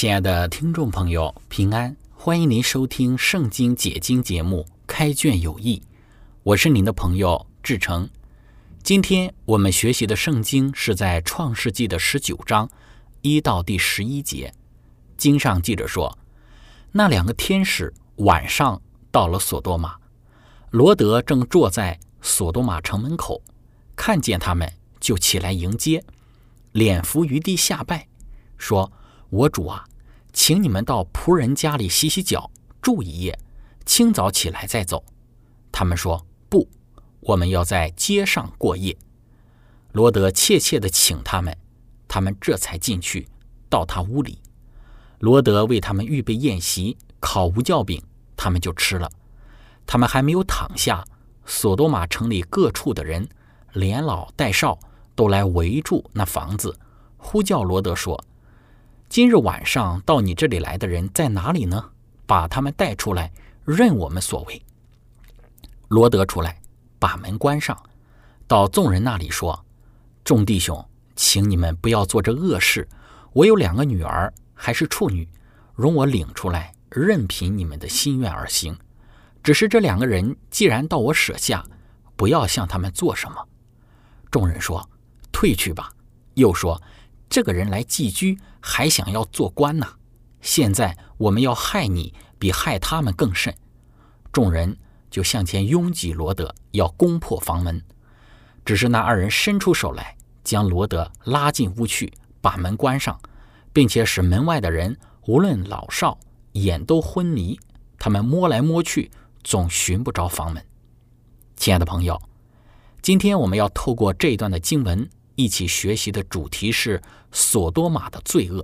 亲爱的听众朋友，平安！欢迎您收听《圣经解经》节目《开卷有益》，我是您的朋友志成。今天我们学习的圣经是在创世纪的十九章一到第十一节。经上记着说，那两个天使晚上到了索多玛，罗德正坐在索多玛城门口，看见他们就起来迎接，脸伏于地下拜，说：“我主啊！”请你们到仆人家里洗洗脚，住一夜，清早起来再走。他们说不，我们要在街上过夜。罗德切切地请他们，他们这才进去到他屋里。罗德为他们预备宴席，烤无酵饼，他们就吃了。他们还没有躺下，索多玛城里各处的人，连老带少，都来围住那房子，呼叫罗德说。今日晚上到你这里来的人在哪里呢？把他们带出来，任我们所为。罗德出来，把门关上，到众人那里说：“众弟兄，请你们不要做这恶事。我有两个女儿，还是处女，容我领出来，任凭你们的心愿而行。只是这两个人既然到我舍下，不要向他们做什么。”众人说：“退去吧。”又说。这个人来寄居，还想要做官呢。现在我们要害你，比害他们更甚。众人就向前拥挤罗德，要攻破房门。只是那二人伸出手来，将罗德拉进屋去，把门关上，并且使门外的人无论老少眼都昏迷。他们摸来摸去，总寻不着房门。亲爱的朋友，今天我们要透过这一段的经文。一起学习的主题是索多玛的罪恶。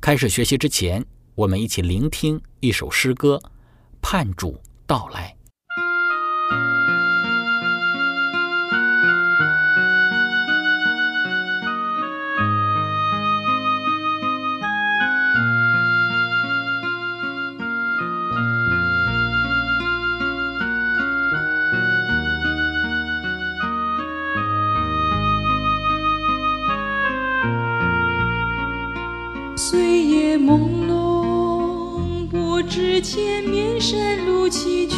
开始学习之前，我们一起聆听一首诗歌，《盼主到来》。朦胧，不知前面山路崎岖，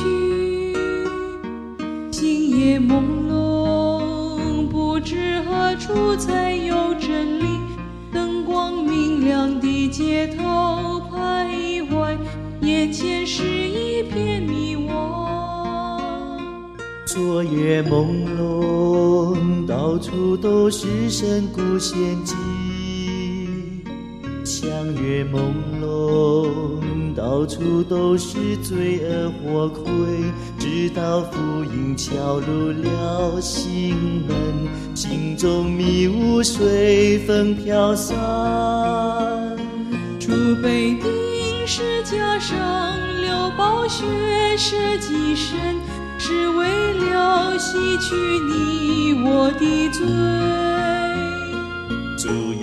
星夜朦胧，不知何处才有真理。灯光明亮的街头徘徊，眼前是一片迷惘。昨夜朦胧，到处都是深谷陷阱，月朦胧。到处都是罪恶火魁，直到福音敲入了心门，心中迷雾随风飘散。主被钉十加上流宝血舍己身，是为了洗去你我的罪。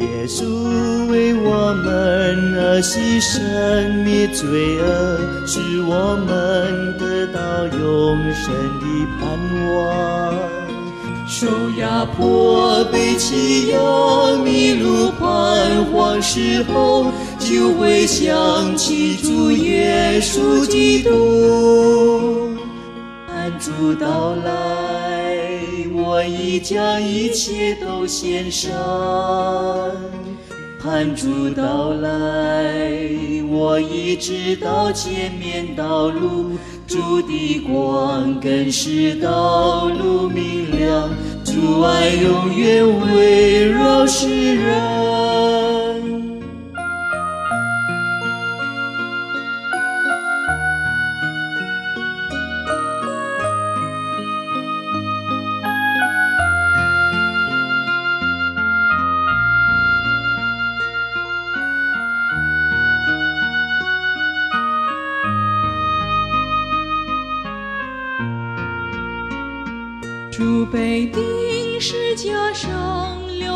耶稣为我们而牺牲，灭罪恶，使我们得到永生的盼望。受压迫、被欺压、迷路、彷徨时候，就会想起主耶稣基督，盼主到来。我已将一切都献上，盼主到来，我已知道前面道路，主的光更是道路明亮，主爱永远围绕世人。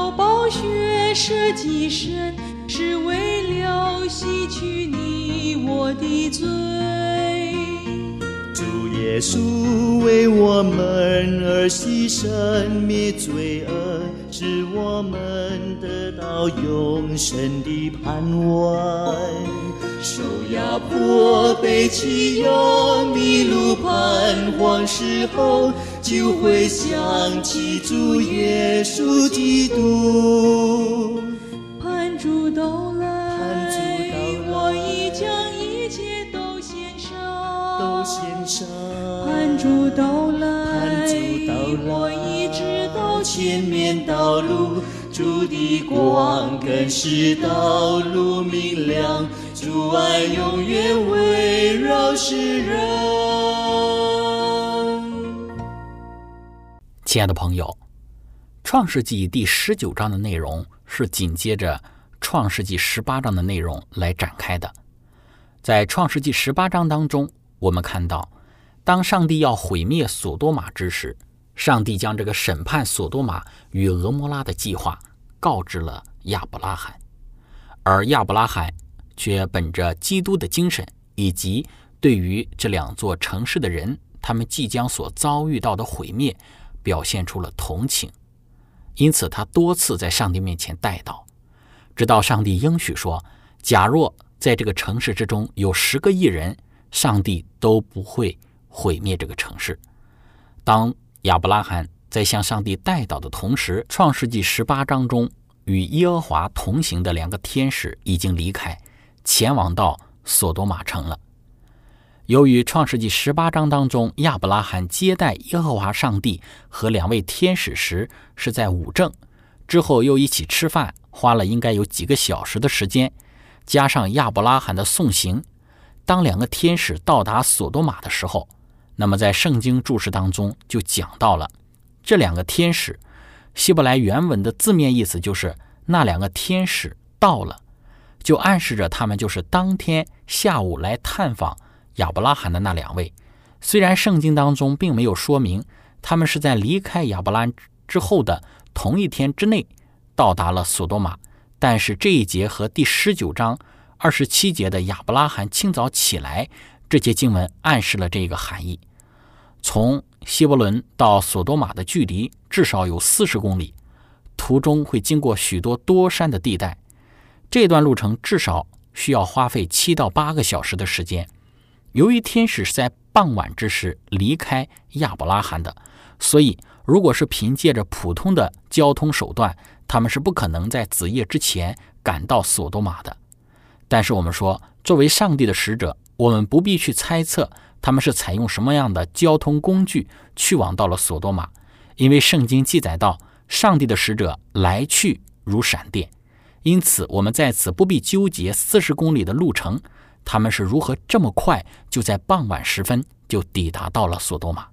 上，流宝血舍己身，是为了洗去你我的罪。主耶稣为我们而牺牲，灭罪恶，使我们得到永生的盼望。受压迫、被欺压、迷路、彷徨时候，就会想起主耶稣基督。盼主到来，盼主到来我已将一切都献上。都献上。盼主到来，盼主到来我已知道前面道路，主的光更是道路明亮，主爱永远围绕世人。亲爱的朋友，《创世纪》第十九章的内容是紧接着《创世纪》十八章的内容来展开的。在《创世纪》十八章当中，我们看到，当上帝要毁灭索多玛之时，上帝将这个审判索多玛与俄摩拉的计划告知了亚伯拉罕，而亚伯拉罕却本着基督的精神以及对于这两座城市的人，他们即将所遭遇到的毁灭。表现出了同情，因此他多次在上帝面前带祷，直到上帝应许说：“假若在这个城市之中有十个亿人，上帝都不会毁灭这个城市。”当亚伯拉罕在向上帝带祷的同时，《创世纪》十八章中与耶和华同行的两个天使已经离开，前往到索多玛城了。由于创世纪十八章当中，亚伯拉罕接待耶和华上帝和两位天使时是在午正，之后又一起吃饭，花了应该有几个小时的时间，加上亚伯拉罕的送行，当两个天使到达索多玛的时候，那么在圣经注释当中就讲到了这两个天使，希伯来原文的字面意思就是那两个天使到了，就暗示着他们就是当天下午来探访。亚伯拉罕的那两位，虽然圣经当中并没有说明他们是在离开亚伯拉之后的同一天之内到达了索多玛，但是这一节和第十九章二十七节的亚伯拉罕清早起来这节经文暗示了这个含义。从希伯伦到索多玛的距离至少有四十公里，途中会经过许多多山的地带，这段路程至少需要花费七到八个小时的时间。由于天使是在傍晚之时离开亚伯拉罕的，所以如果是凭借着普通的交通手段，他们是不可能在子夜之前赶到索多玛的。但是我们说，作为上帝的使者，我们不必去猜测他们是采用什么样的交通工具去往到了索多玛，因为圣经记载到，上帝的使者来去如闪电，因此我们在此不必纠结四十公里的路程。他们是如何这么快就在傍晚时分就抵达到了索多玛？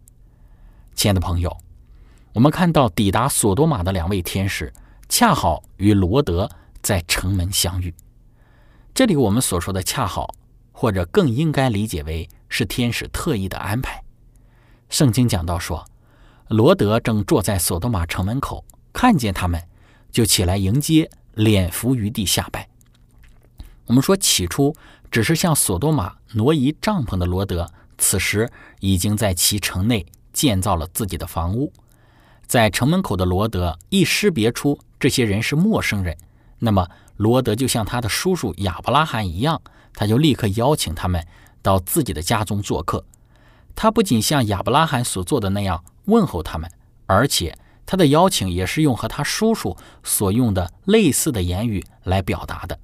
亲爱的朋友，我们看到抵达索多玛的两位天使，恰好与罗德在城门相遇。这里我们所说的“恰好”，或者更应该理解为是天使特意的安排。圣经讲到说，罗德正坐在索多玛城门口，看见他们，就起来迎接，脸伏于地下拜。我们说起初。只是向索多玛挪移帐篷的罗德，此时已经在其城内建造了自己的房屋。在城门口的罗德一识别出这些人是陌生人，那么罗德就像他的叔叔亚伯拉罕一样，他就立刻邀请他们到自己的家中做客。他不仅像亚伯拉罕所做的那样问候他们，而且他的邀请也是用和他叔叔所用的类似的言语来表达的。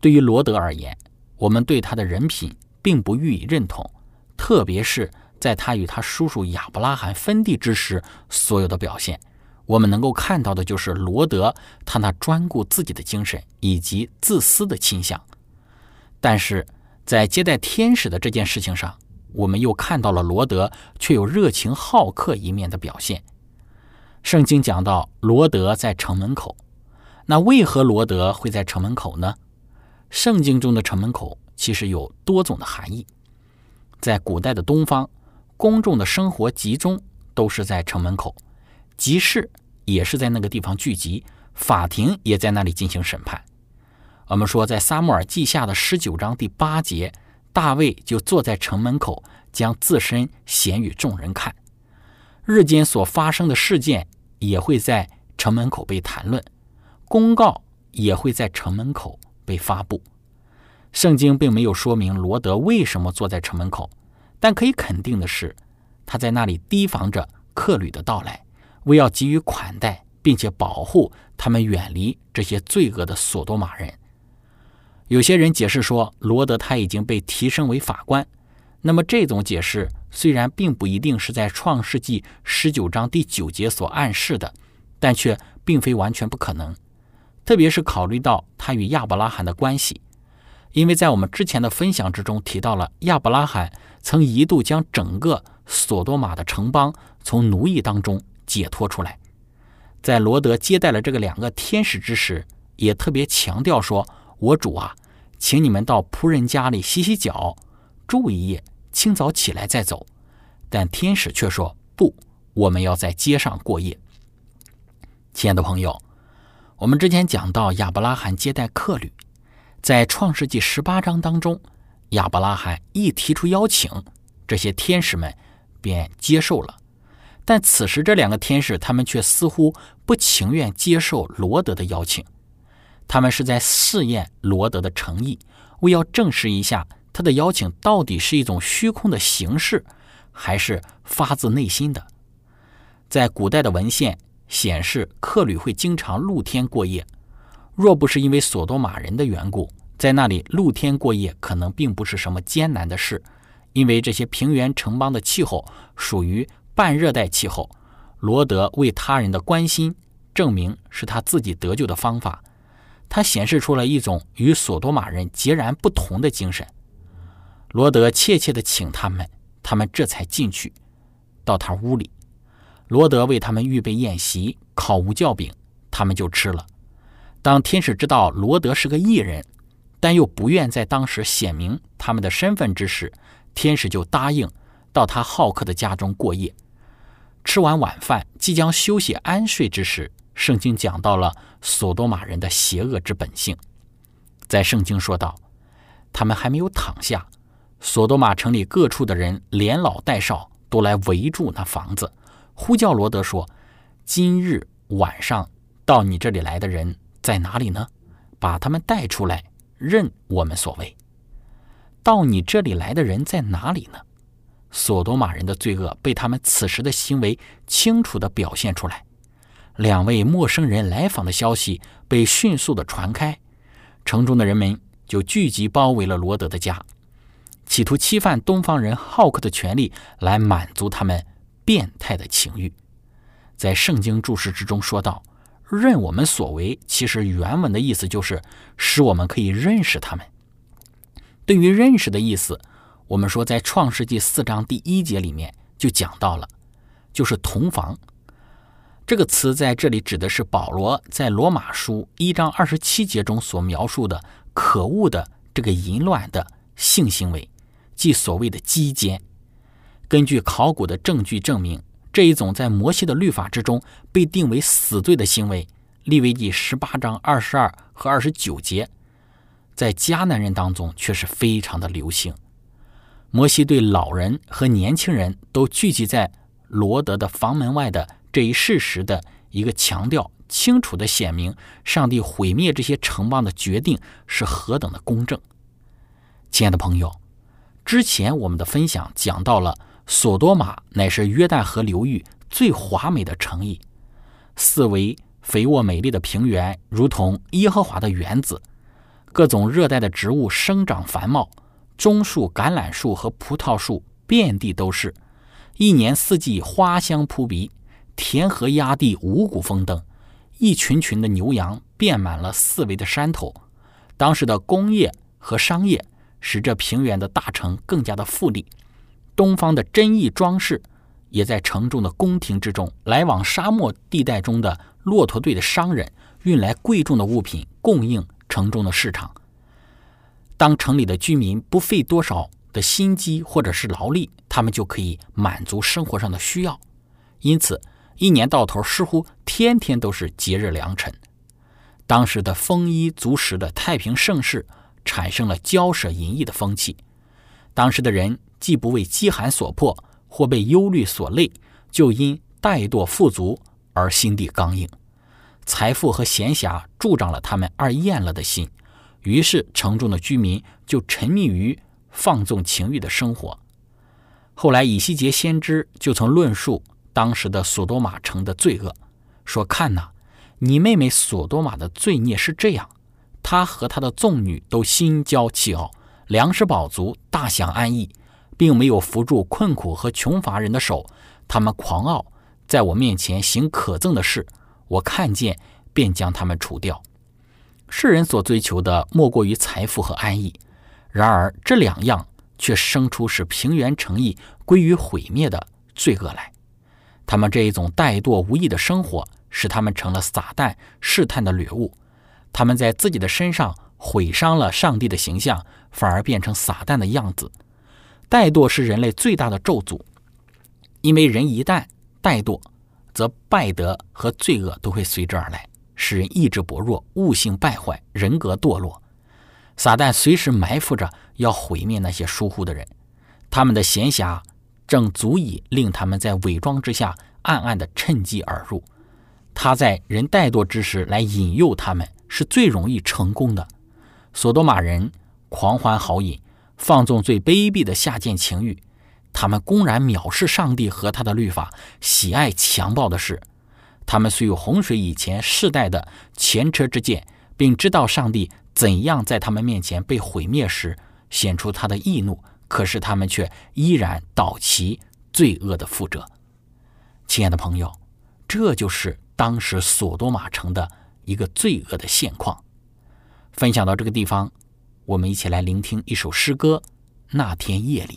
对于罗德而言，我们对他的人品并不予以认同，特别是在他与他叔叔亚伯拉罕分地之时所有的表现，我们能够看到的就是罗德他那专顾自己的精神以及自私的倾向。但是在接待天使的这件事情上，我们又看到了罗德却有热情好客一面的表现。圣经讲到罗德在城门口，那为何罗德会在城门口呢？圣经中的城门口其实有多种的含义。在古代的东方，公众的生活集中都是在城门口，集市也是在那个地方聚集，法庭也在那里进行审判。我们说，在撒母耳记下的十九章第八节，大卫就坐在城门口，将自身显与众人看。日间所发生的事件。也会在城门口被谈论，公告也会在城门口被发布。圣经并没有说明罗德为什么坐在城门口，但可以肯定的是，他在那里提防着客旅的到来，为要给予款待，并且保护他们远离这些罪恶的索多玛人。有些人解释说，罗德他已经被提升为法官。那么这种解释虽然并不一定是在创世纪十九章第九节所暗示的，但却并非完全不可能。特别是考虑到他与亚伯拉罕的关系，因为在我们之前的分享之中提到了亚伯拉罕曾一度将整个索多玛的城邦从奴役当中解脱出来。在罗德接待了这个两个天使之时，也特别强调说：“我主啊，请你们到仆人家里洗洗脚，住一夜。”清早起来再走，但天使却说：“不，我们要在街上过夜。”亲爱的朋友，我们之前讲到亚伯拉罕接待客旅，在创世纪十八章当中，亚伯拉罕一提出邀请，这些天使们便接受了。但此时这两个天使，他们却似乎不情愿接受罗德的邀请，他们是在试验罗德的诚意，为要证实一下。他的邀请到底是一种虚空的形式，还是发自内心的？在古代的文献显示，客旅会经常露天过夜。若不是因为索多玛人的缘故，在那里露天过夜可能并不是什么艰难的事，因为这些平原城邦的气候属于半热带气候。罗德为他人的关心，证明是他自己得救的方法。他显示出了一种与索多玛人截然不同的精神。罗德怯怯地请他们，他们这才进去，到他屋里。罗德为他们预备宴席，烤无酵饼，他们就吃了。当天使知道罗德是个异人，但又不愿在当时显明他们的身份之时，天使就答应到他好客的家中过夜。吃完晚饭，即将休息安睡之时，圣经讲到了索多玛人的邪恶之本性。在圣经说道：“他们还没有躺下。”索多玛城里各处的人连老带少都来围住那房子，呼叫罗德说：“今日晚上到你这里来的人在哪里呢？把他们带出来，任我们所为。到你这里来的人在哪里呢？”索多玛人的罪恶被他们此时的行为清楚地表现出来。两位陌生人来访的消息被迅速地传开，城中的人们就聚集包围了罗德的家。企图侵犯东方人好客的权利，来满足他们变态的情欲。在圣经注释之中说道：“任我们所为。”其实原文的意思就是使我们可以认识他们。对于认识的意思，我们说在创世纪四章第一节里面就讲到了，就是同房。这个词在这里指的是保罗在罗马书一章二十七节中所描述的可恶的这个淫乱的性行为。即所谓的鸡奸，根据考古的证据证明，这一种在摩西的律法之中被定为死罪的行为，利未记十八章二十二和二十九节，在迦南人当中却是非常的流行。摩西对老人和年轻人都聚集在罗德的房门外的这一事实的一个强调，清楚的显明上帝毁灭这些城邦的决定是何等的公正。亲爱的朋友。之前我们的分享讲到了，索多玛乃是约旦河流域最华美的城邑，四围肥沃美丽的平原，如同耶和华的园子，各种热带的植物生长繁茂，棕树、橄榄树和葡萄树遍地都是，一年四季花香扑鼻，田禾压地，五谷丰登，一群群的牛羊遍满了四围的山头。当时的工业和商业使这平原的大城更加的富丽，东方的珍异装饰。也在城中的宫廷之中，来往沙漠地带中的骆驼队的商人运来贵重的物品，供应城中的市场。当城里的居民不费多少的心机或者是劳力，他们就可以满足生活上的需要。因此，一年到头似乎天天都是节日良辰。当时的丰衣足食的太平盛世，产生了骄奢淫逸的风气。当时的人既不为饥寒所迫。或被忧虑所累，就因怠惰富足而心地刚硬，财富和闲暇助长了他们二厌了的心，于是城中的居民就沉迷于放纵情欲的生活。后来以西结先知就曾论述当时的索多玛城的罪恶，说：“看呐，你妹妹索多玛的罪孽是这样，她和她的众女都心焦气傲，粮食饱足，大享安逸。”并没有扶住困苦和穷乏人的手，他们狂傲，在我面前行可憎的事，我看见便将他们除掉。世人所追求的莫过于财富和安逸，然而这两样却生出使平原城邑归于毁灭的罪恶来。他们这一种怠惰无益的生活，使他们成了撒旦试探的掠物。他们在自己的身上毁伤了上帝的形象，反而变成撒旦的样子。怠惰是人类最大的咒诅，因为人一旦怠惰，则败德和罪恶都会随之而来，使人意志薄弱、悟性败坏、人格堕落。撒旦随时埋伏着要毁灭那些疏忽的人，他们的闲暇正足以令他们在伪装之下暗暗地趁机而入。他在人怠惰之时来引诱他们，是最容易成功的。索多玛人狂欢好饮。放纵最卑鄙的下贱情欲，他们公然藐视上帝和他的律法，喜爱强暴的事。他们虽有洪水以前世代的前车之鉴，并知道上帝怎样在他们面前被毁灭时显出他的义怒，可是他们却依然倒其罪恶的覆辙。亲爱的朋友，这就是当时索多玛城的一个罪恶的现况。分享到这个地方。我们一起来聆听一首诗歌，《那天夜里》。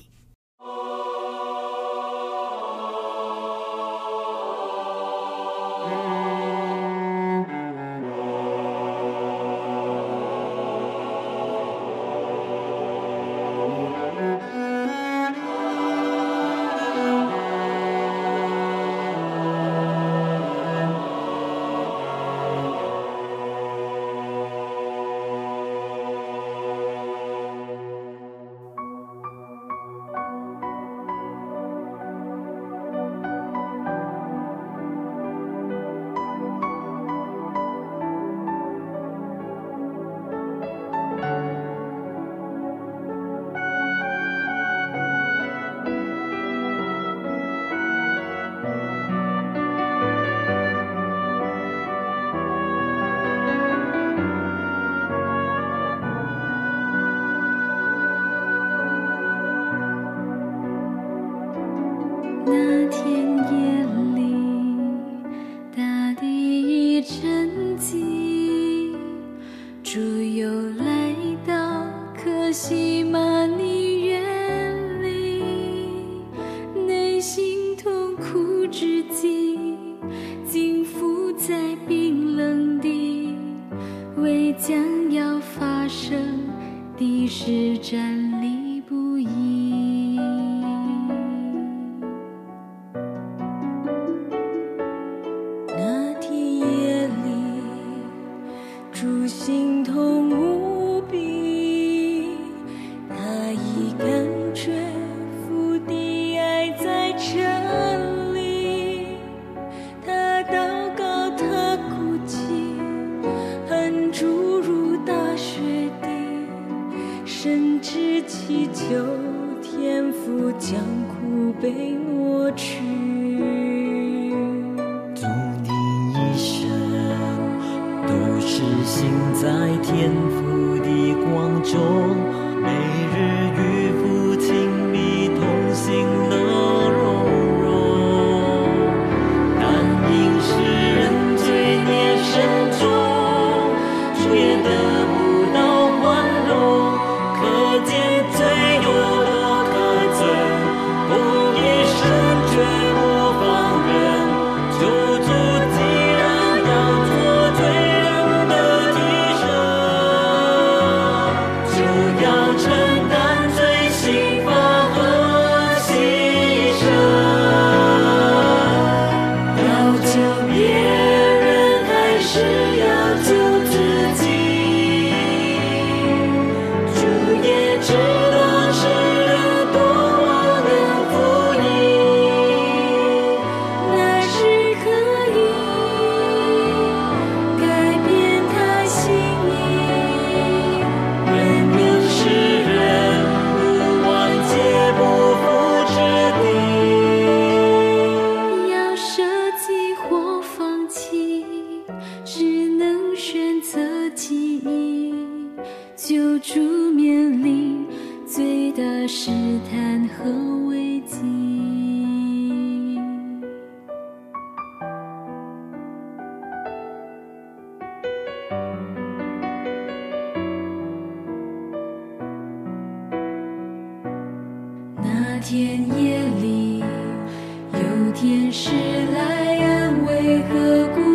那天。人知其久天赋将苦悲抹去。祝你一生都是心在天赋的光中天夜里，有天使来安慰和鼓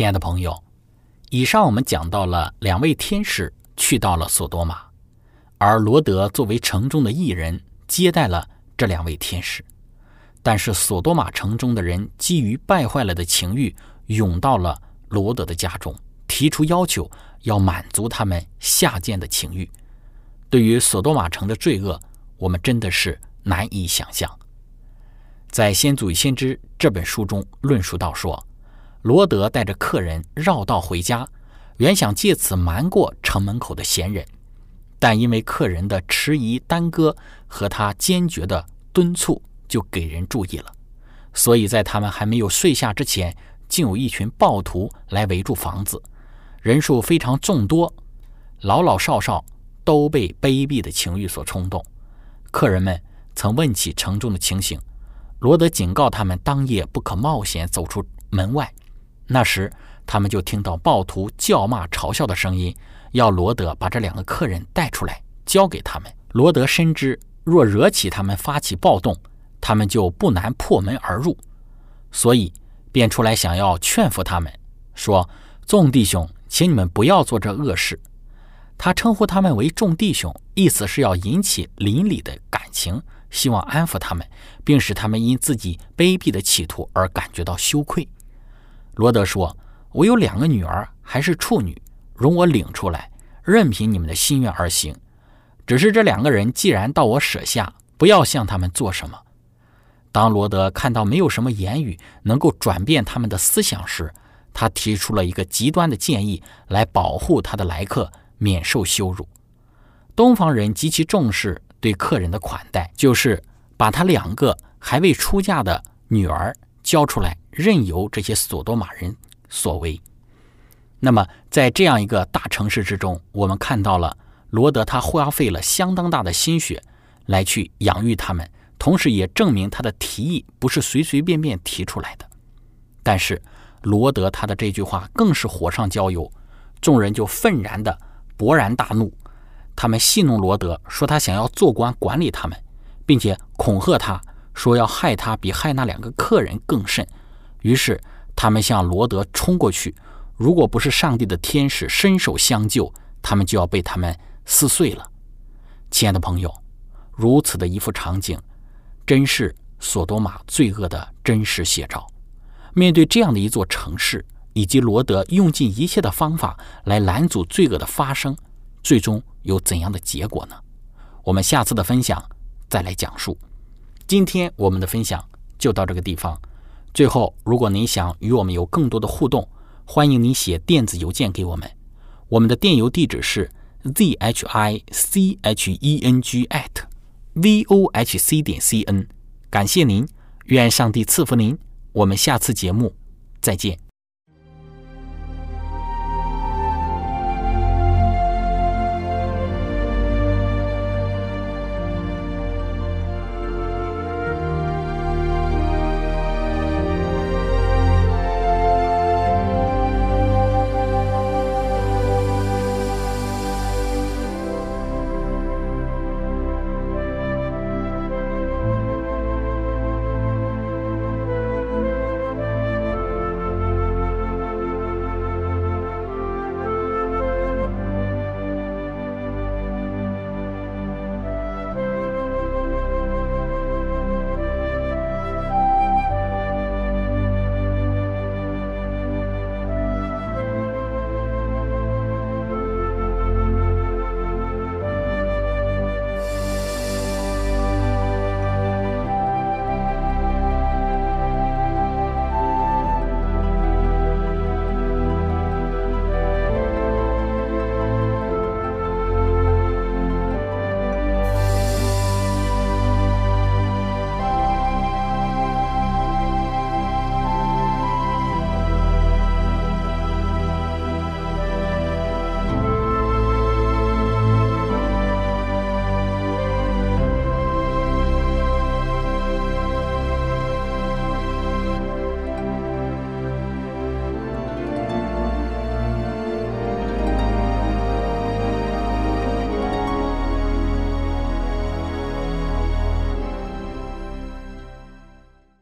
亲爱的朋友，以上我们讲到了两位天使去到了索多玛，而罗德作为城中的艺人接待了这两位天使。但是索多玛城中的人基于败坏了的情欲，涌到了罗德的家中，提出要求要满足他们下贱的情欲。对于索多玛城的罪恶，我们真的是难以想象。在《先祖与先知》这本书中论述到说，罗德带着客人绕道回家，原想借此瞒过城门口的闲人，但因为客人的迟疑耽搁和他坚决的敦促，就给人注意了。所以在他们还没有睡下之前，竟有一群暴徒来围住房子，人数非常众多，老老少少都被卑鄙的情欲所冲动。客人们曾问起城中的情形，罗德警告他们当夜不可冒险走出门外。那时，他们就听到暴徒叫骂、嘲笑的声音，要罗德把这两个客人带出来，交给他们。罗德深知若惹起他们发起暴动，他们就不难破门而入，所以便出来想要劝服他们，说：“众弟兄，请你们不要做这恶事。”他称呼他们为众弟兄，意思是要引起邻里的感情，希望安抚他们，并使他们因自己卑鄙的企图而感觉到羞愧。罗德说：“我有两个女儿，还是处女，容我领出来，任凭你们的心愿而行。只是这两个人既然到我舍下，不要向他们做什么。”当罗德看到没有什么言语能够转变他们的思想时，他提出了一个极端的建议，来保护他的来客免受羞辱。东方人极其重视对客人的款待，就是把他两个还未出嫁的女儿交出来。任由这些索多玛人所为。那么，在这样一个大城市之中，我们看到了罗德他花费了相当大的心血来去养育他们，同时也证明他的提议不是随随便便提出来的。但是，罗德他的这句话更是火上浇油，众人就愤然的勃然大怒，他们戏弄罗德，说他想要做官管理他们，并且恐吓他说要害他比害那两个客人更甚。于是，他们向罗德冲过去。如果不是上帝的天使伸手相救，他们就要被他们撕碎了。亲爱的朋友，如此的一幅场景，真是索多玛罪恶的真实写照。面对这样的一座城市，以及罗德用尽一切的方法来拦阻罪恶的发生，最终有怎样的结果呢？我们下次的分享再来讲述。今天我们的分享就到这个地方。最后，如果您想与我们有更多的互动，欢迎您写电子邮件给我们。我们的电邮地址是 z h i c h e n g at v o h c 点 c n。感谢您，愿上帝赐福您。我们下次节目再见。